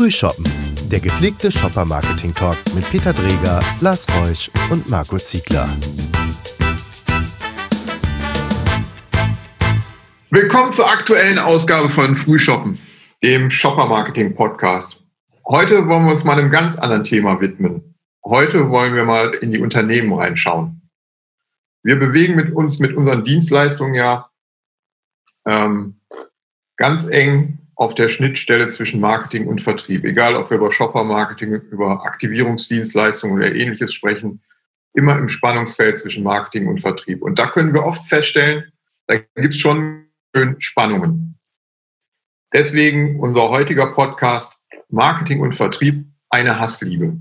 Frühshoppen, der gepflegte Shopper-Marketing-Talk mit Peter Dreger, Lars Reusch und Marco Ziegler. Willkommen zur aktuellen Ausgabe von Frühshoppen, dem Shopper-Marketing-Podcast. Heute wollen wir uns mal einem ganz anderen Thema widmen. Heute wollen wir mal in die Unternehmen reinschauen. Wir bewegen mit uns mit unseren Dienstleistungen ja ähm, ganz eng auf der Schnittstelle zwischen Marketing und Vertrieb. Egal, ob wir über Shopper-Marketing, über Aktivierungsdienstleistungen oder ähnliches sprechen, immer im Spannungsfeld zwischen Marketing und Vertrieb. Und da können wir oft feststellen, da gibt es schon Spannungen. Deswegen unser heutiger Podcast Marketing und Vertrieb, eine Hassliebe.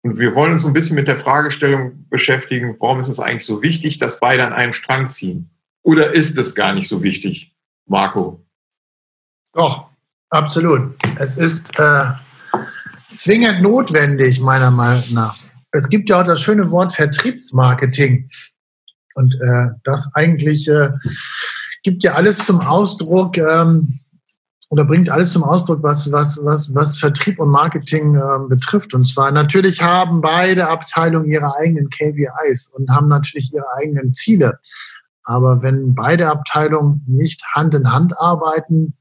Und wir wollen uns ein bisschen mit der Fragestellung beschäftigen, warum ist es eigentlich so wichtig, dass beide an einem Strang ziehen? Oder ist es gar nicht so wichtig, Marco? Doch, absolut. Es ist äh, zwingend notwendig, meiner Meinung nach. Es gibt ja auch das schöne Wort Vertriebsmarketing. Und äh, das eigentlich äh, gibt ja alles zum Ausdruck ähm, oder bringt alles zum Ausdruck, was, was, was, was Vertrieb und Marketing äh, betrifft. Und zwar natürlich haben beide Abteilungen ihre eigenen KPIs und haben natürlich ihre eigenen Ziele. Aber wenn beide Abteilungen nicht Hand in Hand arbeiten,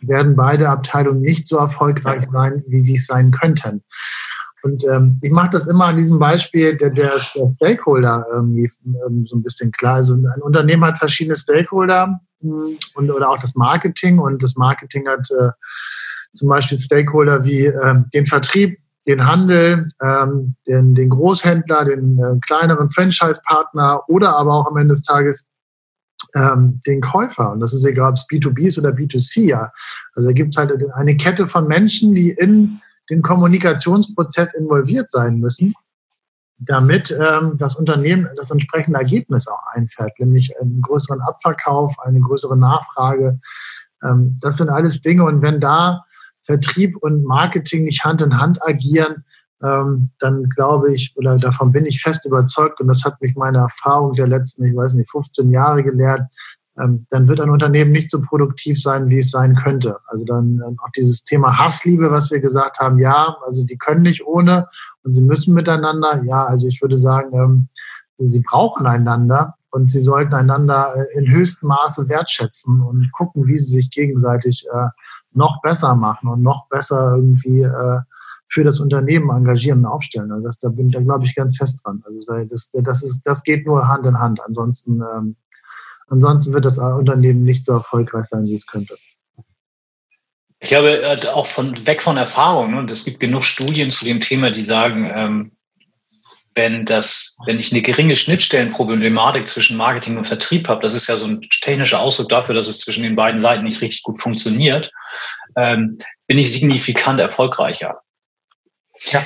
werden beide Abteilungen nicht so erfolgreich sein, wie sie es sein könnten. Und ähm, ich mache das immer an diesem Beispiel der, der, der Stakeholder irgendwie ähm, so ein bisschen klar. Also ein Unternehmen hat verschiedene Stakeholder mh, hm, und, oder auch das Marketing. Und das Marketing hat äh, zum Beispiel Stakeholder wie äh, den Vertrieb, den Handel, ähm, den, den Großhändler, den äh, kleineren Franchise-Partner oder aber auch am Ende des Tages ähm, den Käufer. Und das ist egal, ob es B2B ist oder B2C. Ja. Also da gibt es halt eine Kette von Menschen, die in den Kommunikationsprozess involviert sein müssen, damit ähm, das Unternehmen das entsprechende Ergebnis auch einfährt, nämlich einen größeren Abverkauf, eine größere Nachfrage. Ähm, das sind alles Dinge. Und wenn da Vertrieb und Marketing nicht Hand in Hand agieren, dann glaube ich, oder davon bin ich fest überzeugt, und das hat mich meine Erfahrung der letzten, ich weiß nicht, 15 Jahre gelehrt, ähm, dann wird ein Unternehmen nicht so produktiv sein, wie es sein könnte. Also dann ähm, auch dieses Thema Hassliebe, was wir gesagt haben, ja, also die können nicht ohne und sie müssen miteinander. Ja, also ich würde sagen, ähm, sie brauchen einander und sie sollten einander äh, in höchstem Maße wertschätzen und gucken, wie sie sich gegenseitig äh, noch besser machen und noch besser irgendwie äh, für das Unternehmen engagieren und aufstellen. Also das, da bin da glaube ich ganz fest dran. Also das, das, ist, das geht nur Hand in Hand. Ansonsten, ähm, ansonsten wird das Unternehmen nicht so erfolgreich sein, wie es könnte. Ich glaube, äh, auch von weg von Erfahrung, und es gibt genug Studien zu dem Thema, die sagen, ähm, wenn das, wenn ich eine geringe Schnittstellenproblematik zwischen Marketing und Vertrieb habe, das ist ja so ein technischer Ausdruck dafür, dass es zwischen den beiden Seiten nicht richtig gut funktioniert, ähm, bin ich signifikant erfolgreicher. Ja.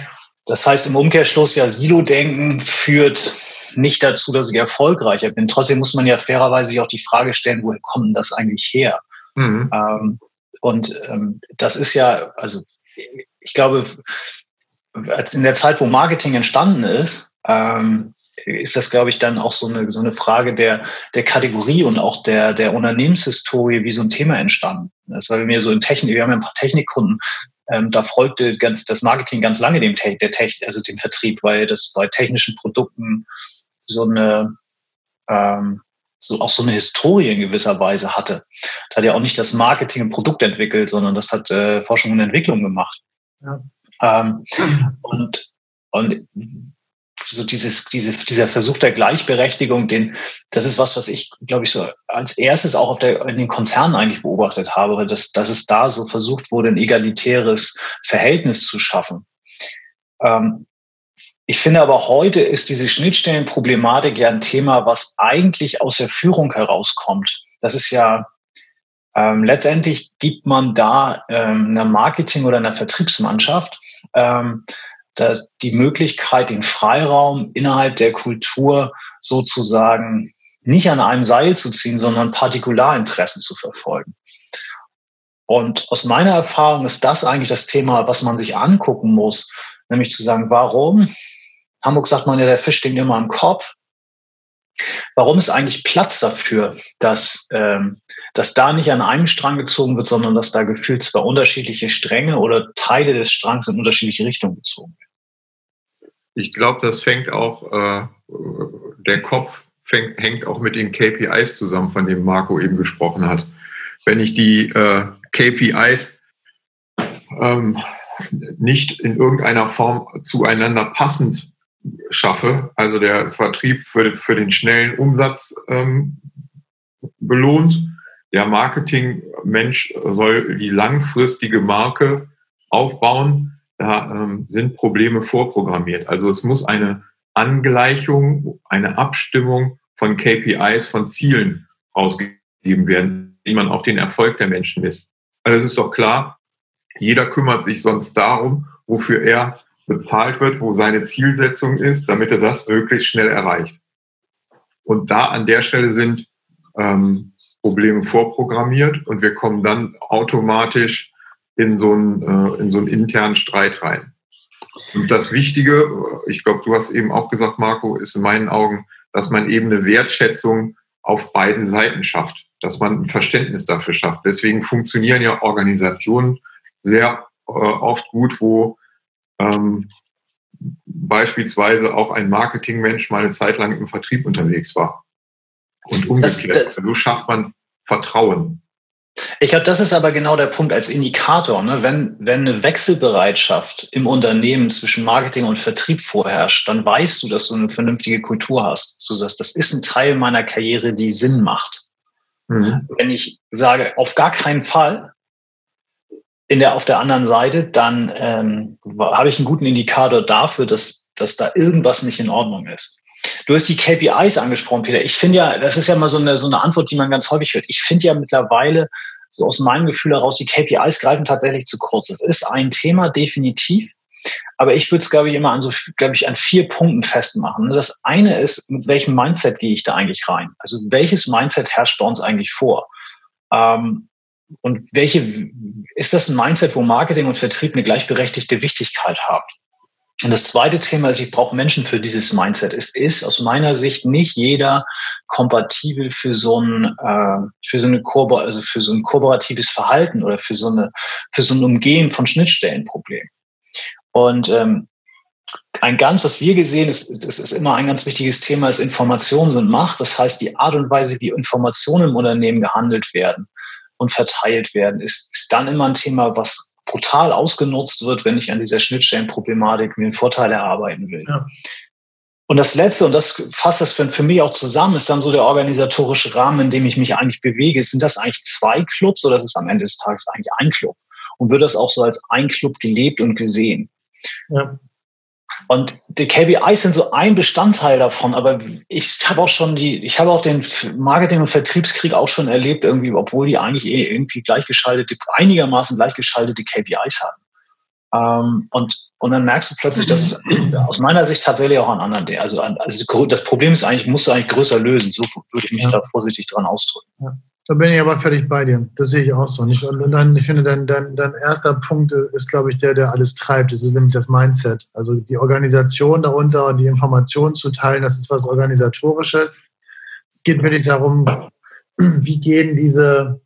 Das heißt im Umkehrschluss ja, Silo-Denken führt nicht dazu, dass ich erfolgreicher bin. Trotzdem muss man ja fairerweise sich auch die Frage stellen, woher kommt denn das eigentlich her? Mhm. Ähm, und ähm, das ist ja, also ich glaube, in der Zeit, wo Marketing entstanden ist, ähm, ist das, glaube ich, dann auch so eine, so eine Frage der, der Kategorie und auch der, der Unternehmenshistorie, wie so ein Thema entstanden ist. Weil wir so in Technik, wir haben ja ein paar Technikkunden, ähm, da folgte ganz das Marketing ganz lange dem der Tech, also dem Vertrieb, weil das bei technischen Produkten so eine ähm, so auch so eine Historie in gewisser Weise hatte. Da hat ja auch nicht das Marketing ein Produkt entwickelt, sondern das hat äh, Forschung und Entwicklung gemacht. Ja. Ähm, und, und so dieses, diese, dieser Versuch der Gleichberechtigung, den, das ist was, was ich, glaube ich, so als erstes auch auf der, in den Konzernen eigentlich beobachtet habe, dass, dass es da so versucht wurde, ein egalitäres Verhältnis zu schaffen. Ähm, ich finde aber heute ist diese Schnittstellenproblematik ja ein Thema, was eigentlich aus der Führung herauskommt. Das ist ja ähm, letztendlich gibt man da ähm, einer Marketing- oder einer Vertriebsmannschaft ähm, die Möglichkeit, den Freiraum innerhalb der Kultur sozusagen nicht an einem Seil zu ziehen, sondern Partikularinteressen zu verfolgen. Und aus meiner Erfahrung ist das eigentlich das Thema, was man sich angucken muss, nämlich zu sagen, warum? Hamburg sagt man ja, der Fisch stinkt immer im Kopf. Warum ist eigentlich Platz dafür, dass, ähm, dass da nicht an einem Strang gezogen wird, sondern dass da gefühlt zwar unterschiedliche Stränge oder Teile des Strangs in unterschiedliche Richtungen gezogen werden? Ich glaube, das fängt auch, äh, der Kopf fängt, hängt auch mit den KPIs zusammen, von denen Marco eben gesprochen hat. Wenn ich die äh, KPIs ähm, nicht in irgendeiner Form zueinander passend schaffe, also der Vertrieb für, für den schnellen Umsatz ähm, belohnt, der Marketingmensch soll die langfristige Marke aufbauen, da ähm, sind Probleme vorprogrammiert. Also es muss eine Angleichung, eine Abstimmung von KPIs, von Zielen ausgegeben werden, wie man auch den Erfolg der Menschen misst. Also es ist doch klar, jeder kümmert sich sonst darum, wofür er bezahlt wird, wo seine Zielsetzung ist, damit er das möglichst schnell erreicht. Und da an der Stelle sind ähm, Probleme vorprogrammiert und wir kommen dann automatisch in so einen, äh, in so einen internen Streit rein. Und das Wichtige, ich glaube, du hast eben auch gesagt, Marco, ist in meinen Augen, dass man eben eine Wertschätzung auf beiden Seiten schafft, dass man ein Verständnis dafür schafft. Deswegen funktionieren ja Organisationen sehr äh, oft gut, wo ähm, beispielsweise auch ein Marketingmensch mal eine Zeit lang im Vertrieb unterwegs war. Und umgekehrt. Das, so schafft man Vertrauen. Ich glaube, das ist aber genau der Punkt als Indikator. Ne? Wenn, wenn eine Wechselbereitschaft im Unternehmen zwischen Marketing und Vertrieb vorherrscht, dann weißt du, dass du eine vernünftige Kultur hast. Du sagst, das ist ein Teil meiner Karriere, die Sinn macht. Mhm. Wenn ich sage, auf gar keinen Fall, in der, auf der anderen Seite, dann ähm, habe ich einen guten Indikator dafür, dass, dass da irgendwas nicht in Ordnung ist. Du hast die KPIs angesprochen, Peter. Ich finde ja, das ist ja mal so eine, so eine Antwort, die man ganz häufig hört. Ich finde ja mittlerweile, so aus meinem Gefühl heraus, die KPIs greifen tatsächlich zu kurz. Es ist ein Thema, definitiv. Aber ich würde es, glaube ich, immer an so, glaube ich, an vier Punkten festmachen. Das eine ist, mit welchem Mindset gehe ich da eigentlich rein? Also welches Mindset herrscht bei uns eigentlich vor? Ähm, und welche, ist das ein Mindset, wo Marketing und Vertrieb eine gleichberechtigte Wichtigkeit haben? Und das zweite Thema ist, ich brauche Menschen für dieses Mindset. Es ist aus meiner Sicht nicht jeder kompatibel für so ein, äh, für so eine Korbo also für so ein kooperatives Verhalten oder für so eine, für so ein Umgehen von Schnittstellenproblemen. Und ähm, ein ganz, was wir gesehen, ist, das ist immer ein ganz wichtiges Thema, ist Informationen sind Macht. Das heißt, die Art und Weise, wie Informationen im Unternehmen gehandelt werden, und verteilt werden, ist, ist dann immer ein Thema, was brutal ausgenutzt wird, wenn ich an dieser Schnittstellenproblematik mir einen Vorteil erarbeiten will. Ja. Und das Letzte, und das fasst das für, für mich auch zusammen, ist dann so der organisatorische Rahmen, in dem ich mich eigentlich bewege. Sind das eigentlich zwei Clubs oder ist es am Ende des Tages eigentlich ein Club? Und wird das auch so als ein Club gelebt und gesehen? Ja. Und die KPIs sind so ein Bestandteil davon, aber ich habe auch schon die, ich habe auch den Marketing- und Vertriebskrieg auch schon erlebt, irgendwie, obwohl die eigentlich eh irgendwie gleichgeschaltete, einigermaßen gleichgeschaltete KPIs haben. Ähm, und, und dann merkst du plötzlich, dass es aus meiner Sicht tatsächlich auch an anderen, also, also das Problem ist eigentlich, musst du eigentlich größer lösen. So würde ich mich ja. da vorsichtig dran ausdrücken. Ja. Da bin ich aber völlig bei dir. Das sehe ich auch so. Und dann, ich finde, dein, dein, dein erster Punkt ist, glaube ich, der, der alles treibt. Das ist nämlich das Mindset. Also die Organisation darunter und die Informationen zu teilen, das ist was Organisatorisches. Es geht wirklich darum, wie gehen diese,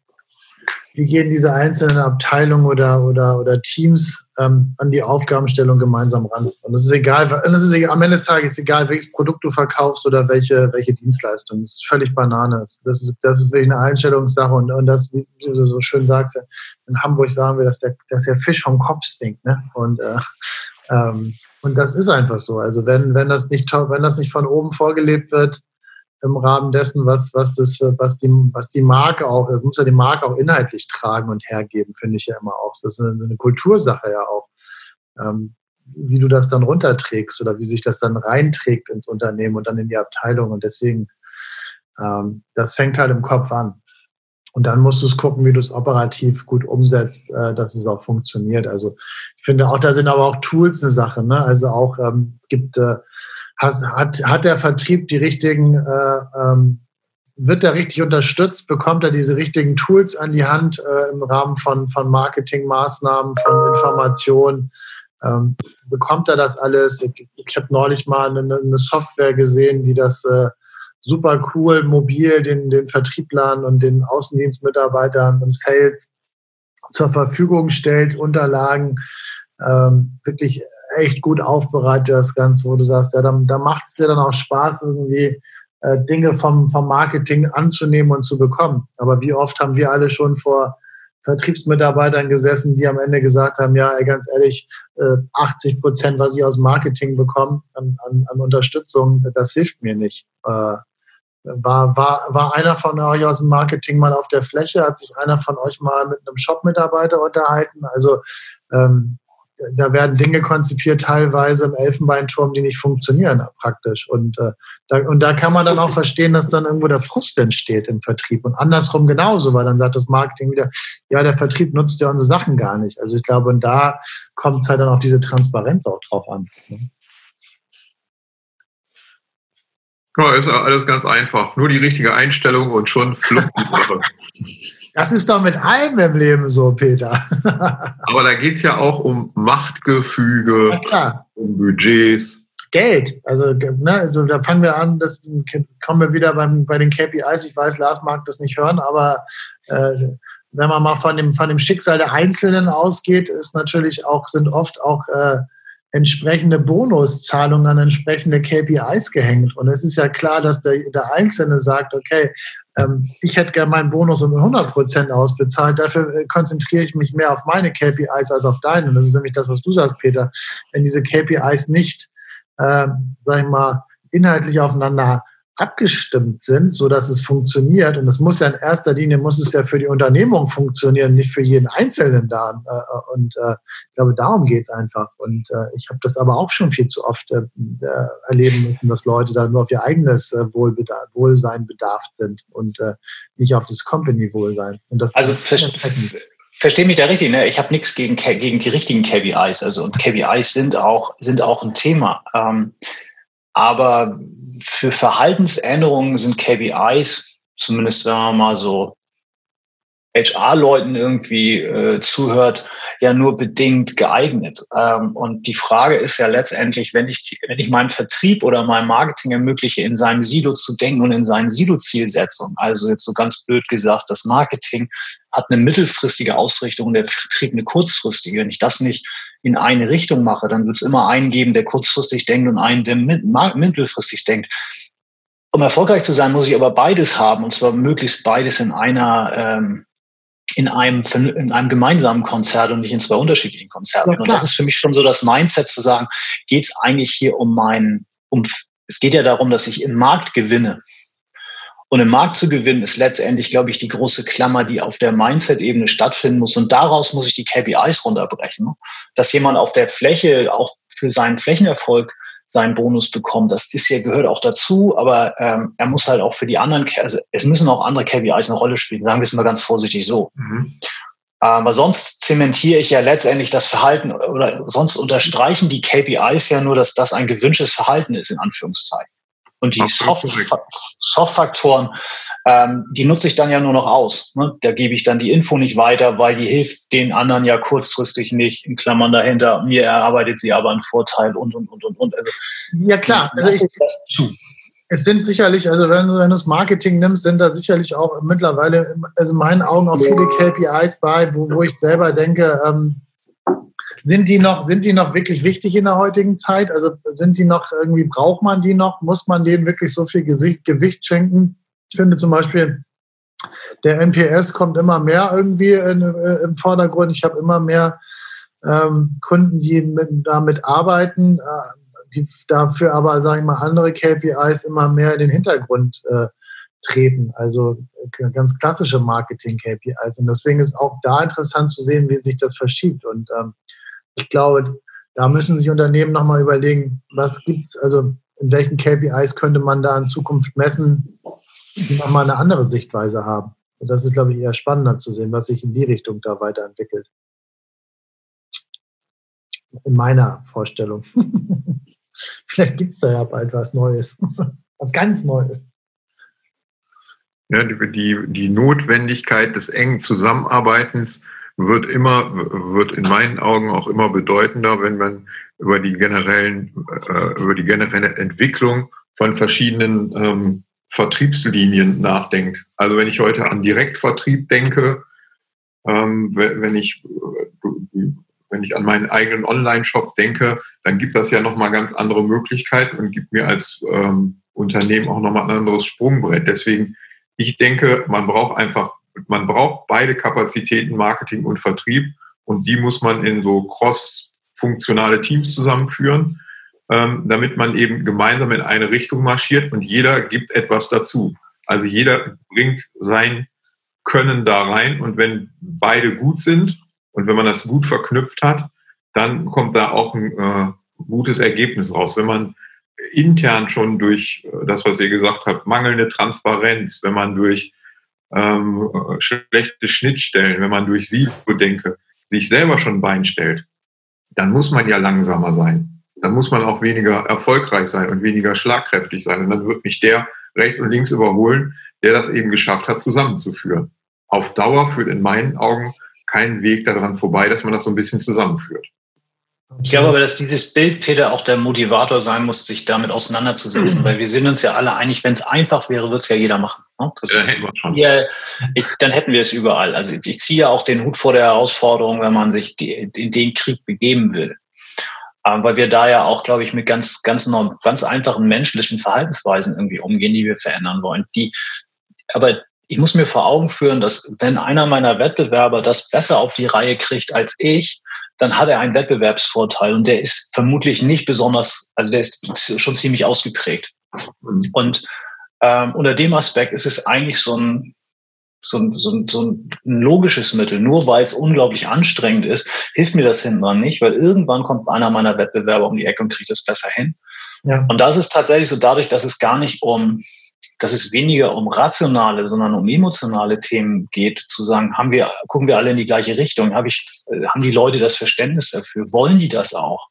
wie gehen diese einzelnen Abteilungen oder, oder, oder Teams ähm, an die Aufgabenstellung gemeinsam ran. Und es ist egal, das ist egal, am Ende des Tages egal, welches Produkt du verkaufst oder welche, welche Dienstleistung. Das ist völlig Banane. Das ist, das ist wirklich eine Einstellungssache und, und das, wie du so schön sagst, in Hamburg sagen wir, dass der, dass der Fisch vom Kopf stinkt. Ne? Und, äh, ähm, und das ist einfach so. Also wenn, wenn, das nicht, wenn das nicht von oben vorgelebt wird, im Rahmen dessen, was, was, das, was, die, was die Marke auch, das muss ja die Marke auch inhaltlich tragen und hergeben, finde ich ja immer auch. Das ist eine, eine Kultursache ja auch. Ähm, wie du das dann runterträgst oder wie sich das dann reinträgt ins Unternehmen und dann in die Abteilung. Und deswegen, ähm, das fängt halt im Kopf an. Und dann musst du es gucken, wie du es operativ gut umsetzt, äh, dass es auch funktioniert. Also ich finde auch, da sind aber auch Tools eine Sache. Ne? Also auch, ähm, es gibt äh, hat, hat der Vertrieb die richtigen, äh, ähm, wird er richtig unterstützt? Bekommt er diese richtigen Tools an die Hand äh, im Rahmen von, von Marketingmaßnahmen, von Informationen? Ähm, bekommt er das alles? Ich, ich habe neulich mal eine, eine, Software gesehen, die das, äh, super cool, mobil den, den Vertrieblern und den Außendienstmitarbeitern und Sales zur Verfügung stellt, Unterlagen, ähm, wirklich echt gut aufbereitet, das Ganze, wo du sagst, ja, dann, da macht es dir dann auch Spaß, irgendwie äh, Dinge vom, vom Marketing anzunehmen und zu bekommen. Aber wie oft haben wir alle schon vor Vertriebsmitarbeitern gesessen, die am Ende gesagt haben, ja, ganz ehrlich, 80 äh, Prozent, was ich aus Marketing bekomme an, an, an Unterstützung, das hilft mir nicht. Äh, war, war, war einer von euch aus dem Marketing mal auf der Fläche? Hat sich einer von euch mal mit einem Shop-Mitarbeiter unterhalten? Also ähm, da werden Dinge konzipiert, teilweise im Elfenbeinturm, die nicht funktionieren praktisch. Und, äh, da, und da kann man dann auch verstehen, dass dann irgendwo der Frust entsteht im Vertrieb. Und andersrum genauso, weil dann sagt das Marketing wieder, ja, der Vertrieb nutzt ja unsere Sachen gar nicht. Also ich glaube, und da kommt es halt dann auch diese Transparenz auch drauf an. Ne? Ja, ist alles ganz einfach. Nur die richtige Einstellung und schon fluppt die Sache. Das ist doch mit allem im Leben so, Peter. Aber da geht es ja auch um Machtgefüge, um Budgets. Geld. Also, ne, also da fangen wir an, das kommen wir wieder beim, bei den KPIs. Ich weiß, Lars mag das nicht hören, aber äh, wenn man mal von dem, von dem Schicksal der Einzelnen ausgeht, ist natürlich auch, sind oft auch äh, entsprechende Bonuszahlungen an entsprechende KPIs gehängt. Und es ist ja klar, dass der, der Einzelne sagt, okay, ähm, ich hätte gerne meinen Bonus um 100 Prozent ausbezahlt. Dafür äh, konzentriere ich mich mehr auf meine KPIs als auf deine. Und das ist nämlich das, was du sagst, Peter. Wenn diese KPIs nicht, äh, sag ich mal, inhaltlich aufeinander abgestimmt sind, so dass es funktioniert. Und das muss ja in erster Linie, muss es ja für die Unternehmung funktionieren, nicht für jeden Einzelnen da. Äh, und äh, ich glaube, darum geht es einfach. Und äh, ich habe das aber auch schon viel zu oft erleben müssen, dass Leute da nur auf ihr eigenes Wohlsein bedarft sind und nicht auf das Company-Wohlsein. also verstehe mich da richtig, ne? ich habe nichts gegen, gegen die richtigen KPIs. Also und KPIs sind auch, sind auch ein Thema. Ähm, aber für Verhaltensänderungen sind KPIs, zumindest wenn man mal so HR-Leuten irgendwie äh, zuhört, ja nur bedingt geeignet. Ähm, und die Frage ist ja letztendlich, wenn ich, wenn ich meinem Vertrieb oder meinem Marketing ermögliche, in seinem Silo zu denken und in seinen Silo-Zielsetzungen, also jetzt so ganz blöd gesagt, das Marketing hat eine mittelfristige Ausrichtung und der Vertrieb eine kurzfristige. Wenn ich das nicht in eine Richtung mache, dann wird es immer einen geben, der kurzfristig denkt und einen, der mittelfristig denkt. Um erfolgreich zu sein, muss ich aber beides haben, und zwar möglichst beides in einer, ähm, in einem, in einem gemeinsamen Konzert und nicht in zwei unterschiedlichen Konzerten. Ja, und das ist für mich schon so das Mindset zu sagen, geht es eigentlich hier um meinen, um, es geht ja darum, dass ich im Markt gewinne. Und im Markt zu gewinnen ist letztendlich, glaube ich, die große Klammer, die auf der Mindset-Ebene stattfinden muss. Und daraus muss ich die KPIs runterbrechen. Dass jemand auf der Fläche auch für seinen Flächenerfolg seinen Bonus bekommt, das ist ja, gehört auch dazu, aber ähm, er muss halt auch für die anderen, also es müssen auch andere KPIs eine Rolle spielen, sagen wir es mal ganz vorsichtig so. Mhm. Aber sonst zementiere ich ja letztendlich das Verhalten oder sonst unterstreichen die KPIs ja nur, dass das ein gewünschtes Verhalten ist, in Anführungszeichen. Und die Soft-Faktoren, ähm, die nutze ich dann ja nur noch aus. Ne? Da gebe ich dann die Info nicht weiter, weil die hilft den anderen ja kurzfristig nicht. In Klammern dahinter, mir erarbeitet sie aber einen Vorteil und, und, und, und, und. Also, ja, klar. Also ich, es sind sicherlich, also wenn, wenn du das Marketing nimmst, sind da sicherlich auch mittlerweile, also in meinen Augen auch viele KPIs bei, wo, wo ich selber denke, ähm, sind die noch, sind die noch wirklich wichtig in der heutigen Zeit? Also sind die noch irgendwie, braucht man die noch? Muss man denen wirklich so viel Gewicht schenken? Ich finde zum Beispiel, der NPS kommt immer mehr irgendwie in, äh, im Vordergrund. Ich habe immer mehr ähm, Kunden, die mit, damit arbeiten, äh, die dafür aber, sage ich mal, andere KPIs immer mehr in den Hintergrund äh, treten. Also äh, ganz klassische Marketing-KPIs. Und deswegen ist auch da interessant zu sehen, wie sich das verschiebt. Und ähm, ich glaube, da müssen sich Unternehmen nochmal überlegen, was gibt es, also in welchen KPIs könnte man da in Zukunft messen, die nochmal eine andere Sichtweise haben. Und das ist, glaube ich, eher spannender zu sehen, was sich in die Richtung da weiterentwickelt. In meiner Vorstellung. Vielleicht gibt es da ja bald was Neues. was ganz Neues. Ja, die, die Notwendigkeit des engen Zusammenarbeitens wird immer, wird in meinen Augen auch immer bedeutender, wenn man über die generellen, äh, über die generelle Entwicklung von verschiedenen ähm, Vertriebslinien nachdenkt. Also wenn ich heute an Direktvertrieb denke, ähm, wenn ich wenn ich an meinen eigenen Online-Shop denke, dann gibt das ja nochmal ganz andere Möglichkeiten und gibt mir als ähm, Unternehmen auch nochmal ein anderes Sprungbrett. Deswegen, ich denke, man braucht einfach, man braucht beide Kapazitäten, Marketing und Vertrieb und die muss man in so cross-funktionale Teams zusammenführen, ähm, damit man eben gemeinsam in eine Richtung marschiert und jeder gibt etwas dazu. Also jeder bringt sein Können da rein und wenn beide gut sind, und wenn man das gut verknüpft hat, dann kommt da auch ein äh, gutes Ergebnis raus. Wenn man intern schon durch äh, das, was ihr gesagt habt, mangelnde Transparenz, wenn man durch ähm, schlechte Schnittstellen, wenn man durch Silo-Denke sich selber schon Bein stellt, dann muss man ja langsamer sein. Dann muss man auch weniger erfolgreich sein und weniger schlagkräftig sein. Und dann wird mich der rechts und links überholen, der das eben geschafft hat, zusammenzuführen. Auf Dauer führt in meinen Augen kein Weg daran vorbei, dass man das so ein bisschen zusammenführt. Ich glaube aber, dass dieses Bild, Peter, auch der Motivator sein muss, sich damit auseinanderzusetzen, weil wir sind uns ja alle einig, wenn es einfach wäre, würde es ja jeder machen. Ne? Ja, ja, ich, dann hätten wir es überall. Also ich, ich ziehe ja auch den Hut vor der Herausforderung, wenn man sich die, in den Krieg begeben will. Ähm, weil wir da ja auch, glaube ich, mit ganz, ganz, ganz einfachen menschlichen Verhaltensweisen irgendwie umgehen, die wir verändern wollen. Die, aber ich muss mir vor Augen führen, dass wenn einer meiner Wettbewerber das besser auf die Reihe kriegt als ich, dann hat er einen Wettbewerbsvorteil und der ist vermutlich nicht besonders, also der ist schon ziemlich ausgeprägt. Mhm. Und ähm, unter dem Aspekt ist es eigentlich so ein, so ein, so ein, so ein logisches Mittel. Nur weil es unglaublich anstrengend ist, hilft mir das hinten nicht, weil irgendwann kommt einer meiner Wettbewerber um die Ecke und kriegt das besser hin. Ja. Und das ist tatsächlich so dadurch, dass es gar nicht um dass es weniger um rationale, sondern um emotionale Themen geht, zu sagen, haben wir, gucken wir alle in die gleiche Richtung, habe ich, haben die Leute das Verständnis dafür, wollen die das auch?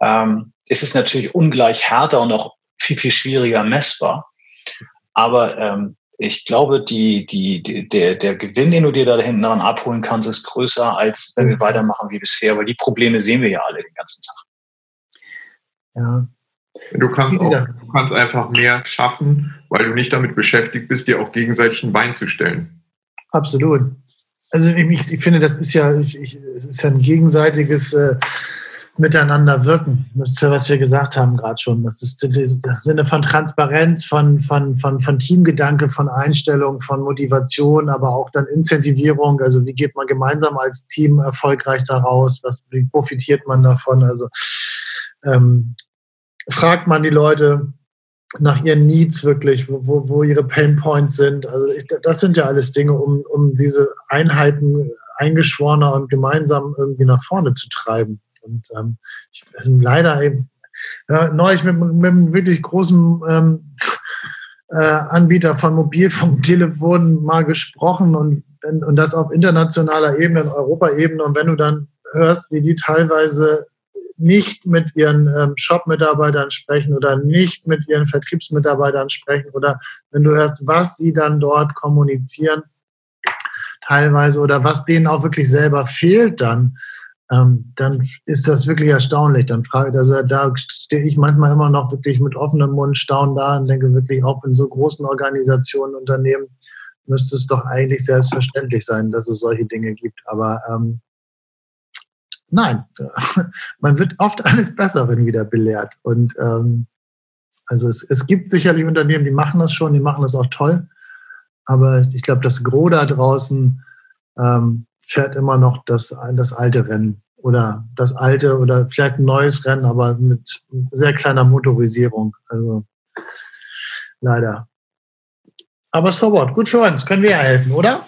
Ähm, ist es natürlich ungleich härter und auch viel, viel schwieriger messbar. Aber ähm, ich glaube, die, die, die, der, der Gewinn, den du dir da hinten dran abholen kannst, ist größer, als wenn wir weitermachen wie bisher, weil die Probleme sehen wir ja alle den ganzen Tag. Ja, Du kannst, auch, du kannst einfach mehr schaffen, weil du nicht damit beschäftigt bist, dir auch gegenseitig ein Bein zu stellen. Absolut. Also ich, ich finde, das ist ja, ich, es ist ja ein gegenseitiges äh, Miteinander wirken. Das ist ja, was wir gesagt haben gerade schon. Das ist der Sinne von Transparenz, von, von, von, von Teamgedanke, von Einstellung, von Motivation, aber auch dann Incentivierung. Also wie geht man gemeinsam als Team erfolgreich daraus? Was, wie profitiert man davon? Also ähm, fragt man die Leute nach ihren Needs wirklich, wo, wo ihre Pain Points sind. Also ich, das sind ja alles Dinge, um, um diese Einheiten eingeschworener und gemeinsam irgendwie nach vorne zu treiben. Und ähm, ich, also leider eben, ja, neulich mit, mit einem wirklich großen ähm, äh, Anbieter von Mobilfunktelefonen mal gesprochen und, und das auf internationaler Ebene, Europaebene. Und wenn du dann hörst, wie die teilweise nicht mit ihren ähm, Shop-Mitarbeitern sprechen oder nicht mit ihren Vertriebsmitarbeitern sprechen oder wenn du hörst, was sie dann dort kommunizieren, teilweise oder was denen auch wirklich selber fehlt dann, ähm, dann ist das wirklich erstaunlich. Dann frage, also da stehe ich manchmal immer noch wirklich mit offenem Mund staun da und denke wirklich auch in so großen Organisationen, Unternehmen müsste es doch eigentlich selbstverständlich sein, dass es solche Dinge gibt. Aber ähm, Nein, man wird oft eines Besseren wieder belehrt. Und ähm, also es, es gibt sicherlich Unternehmen, die machen das schon, die machen das auch toll. Aber ich glaube, das Gros da draußen ähm, fährt immer noch das, das alte Rennen oder das alte oder vielleicht ein neues Rennen, aber mit sehr kleiner Motorisierung. Also leider. Aber so what, gut für uns, können wir ja helfen, oder?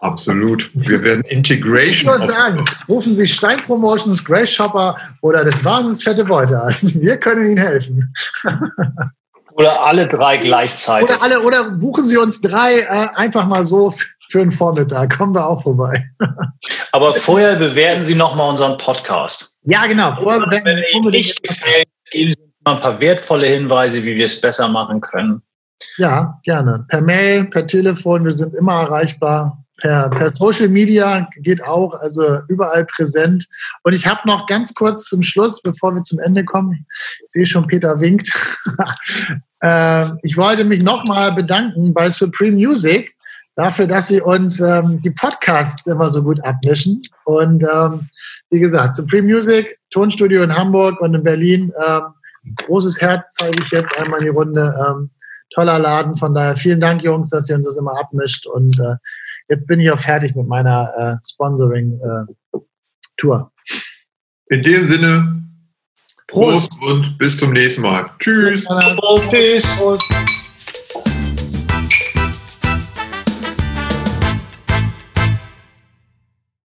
Absolut. Wir werden Integration. Ich würde sagen, rufen Sie Stein Promotions, Grace Shopper oder das Wahnsinns fette Beute an. Wir können Ihnen helfen. Oder alle drei gleichzeitig. Oder alle, oder buchen Sie uns drei äh, einfach mal so für einen Vormittag. Kommen wir auch vorbei. Aber vorher bewerten Sie nochmal unseren Podcast. Ja, genau. Vorher bewerten Sie unbedingt. Wenn Ihnen nicht gefällt, geben Sie mal ein paar wertvolle Hinweise, wie wir es besser machen können. Ja, gerne. Per Mail, per Telefon, wir sind immer erreichbar per, per Social Media geht auch, also überall präsent. Und ich habe noch ganz kurz zum Schluss, bevor wir zum Ende kommen, ich sehe schon, Peter winkt. äh, ich wollte mich nochmal bedanken bei Supreme Music dafür, dass sie uns ähm, die Podcasts immer so gut abmischen. Und ähm, wie gesagt, Supreme Music, Tonstudio in Hamburg und in Berlin. Ähm, großes Herz zeige ich jetzt einmal in die Runde. Ähm, toller Laden. Von daher vielen Dank, Jungs, dass ihr uns das immer abmischt. Und äh, jetzt bin ich auch fertig mit meiner äh, Sponsoring-Tour. Äh, in dem Sinne, Prost. Prost und bis zum nächsten Mal. Tschüss. Prost. Prost.